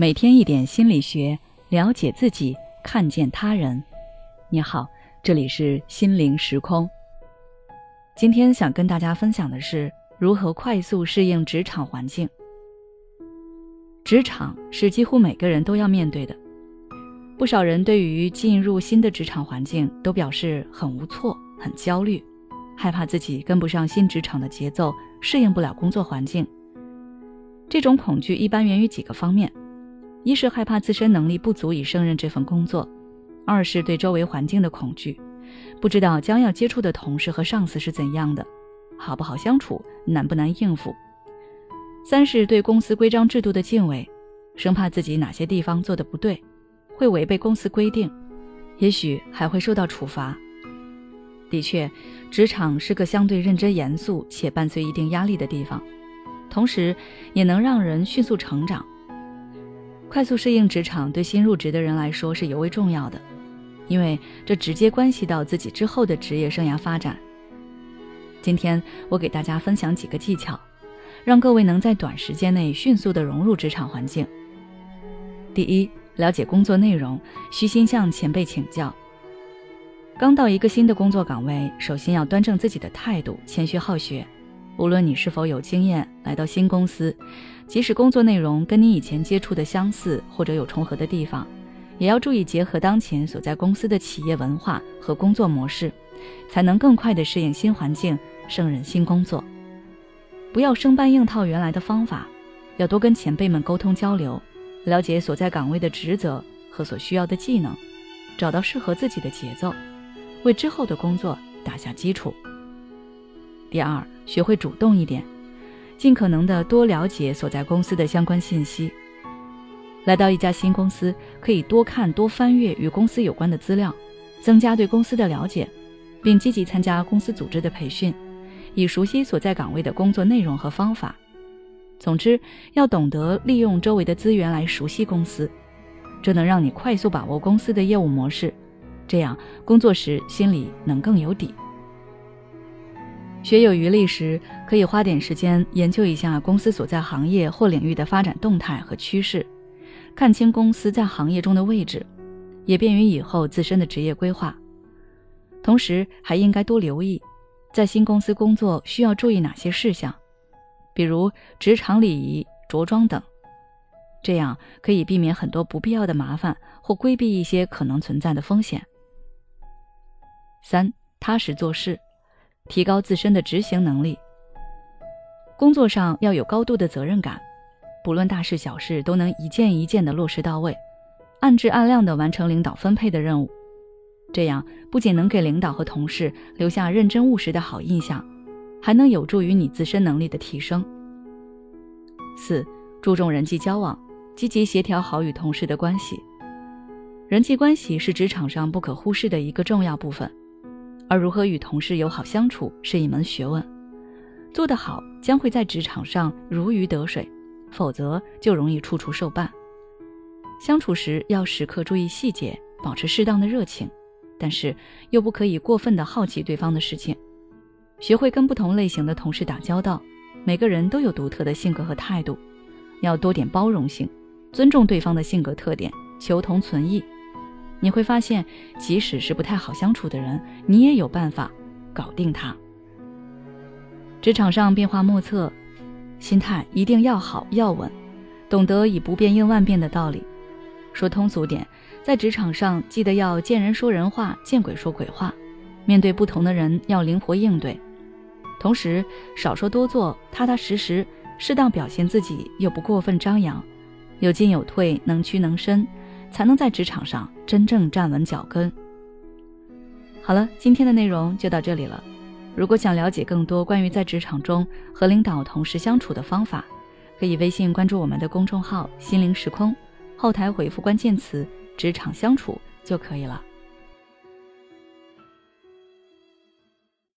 每天一点心理学，了解自己，看见他人。你好，这里是心灵时空。今天想跟大家分享的是如何快速适应职场环境。职场是几乎每个人都要面对的，不少人对于进入新的职场环境都表示很无措、很焦虑，害怕自己跟不上新职场的节奏，适应不了工作环境。这种恐惧一般源于几个方面。一是害怕自身能力不足以胜任这份工作，二是对周围环境的恐惧，不知道将要接触的同事和上司是怎样的，好不好相处，难不难应付；三是对公司规章制度的敬畏，生怕自己哪些地方做的不对，会违背公司规定，也许还会受到处罚。的确，职场是个相对认真严肃且伴随一定压力的地方，同时也能让人迅速成长。快速适应职场对新入职的人来说是尤为重要的，因为这直接关系到自己之后的职业生涯发展。今天我给大家分享几个技巧，让各位能在短时间内迅速的融入职场环境。第一，了解工作内容，虚心向前辈请教。刚到一个新的工作岗位，首先要端正自己的态度，谦虚好学。无论你是否有经验，来到新公司，即使工作内容跟你以前接触的相似或者有重合的地方，也要注意结合当前所在公司的企业文化和工作模式，才能更快地适应新环境，胜任新工作。不要生搬硬套原来的方法，要多跟前辈们沟通交流，了解所在岗位的职责和所需要的技能，找到适合自己的节奏，为之后的工作打下基础。第二，学会主动一点，尽可能的多了解所在公司的相关信息。来到一家新公司，可以多看多翻阅与公司有关的资料，增加对公司的了解，并积极参加公司组织的培训，以熟悉所在岗位的工作内容和方法。总之，要懂得利用周围的资源来熟悉公司，这能让你快速把握公司的业务模式，这样工作时心里能更有底。学有余力时，可以花点时间研究一下公司所在行业或领域的发展动态和趋势，看清公司在行业中的位置，也便于以后自身的职业规划。同时，还应该多留意，在新公司工作需要注意哪些事项，比如职场礼仪、着装等，这样可以避免很多不必要的麻烦或规避一些可能存在的风险。三、踏实做事。提高自身的执行能力，工作上要有高度的责任感，不论大事小事都能一件一件的落实到位，按质按量的完成领导分配的任务。这样不仅能给领导和同事留下认真务实的好印象，还能有助于你自身能力的提升。四，注重人际交往，积极协调好与同事的关系。人际关系是职场上不可忽视的一个重要部分。而如何与同事友好相处是一门学问，做得好将会在职场上如鱼得水，否则就容易处处受绊。相处时要时刻注意细节，保持适当的热情，但是又不可以过分的好奇对方的事情。学会跟不同类型的同事打交道，每个人都有独特的性格和态度，要多点包容性，尊重对方的性格特点，求同存异。你会发现，即使是不太好相处的人，你也有办法搞定他。职场上变化莫测，心态一定要好要稳，懂得以不变应万变的道理。说通俗点，在职场上记得要见人说人话，见鬼说鬼话。面对不同的人要灵活应对，同时少说多做，踏踏实实，适当表现自己又不过分张扬，有进有退，能屈能伸。才能在职场上真正站稳脚跟。好了，今天的内容就到这里了。如果想了解更多关于在职场中和领导、同事相处的方法，可以微信关注我们的公众号“心灵时空”，后台回复关键词“职场相处”就可以了。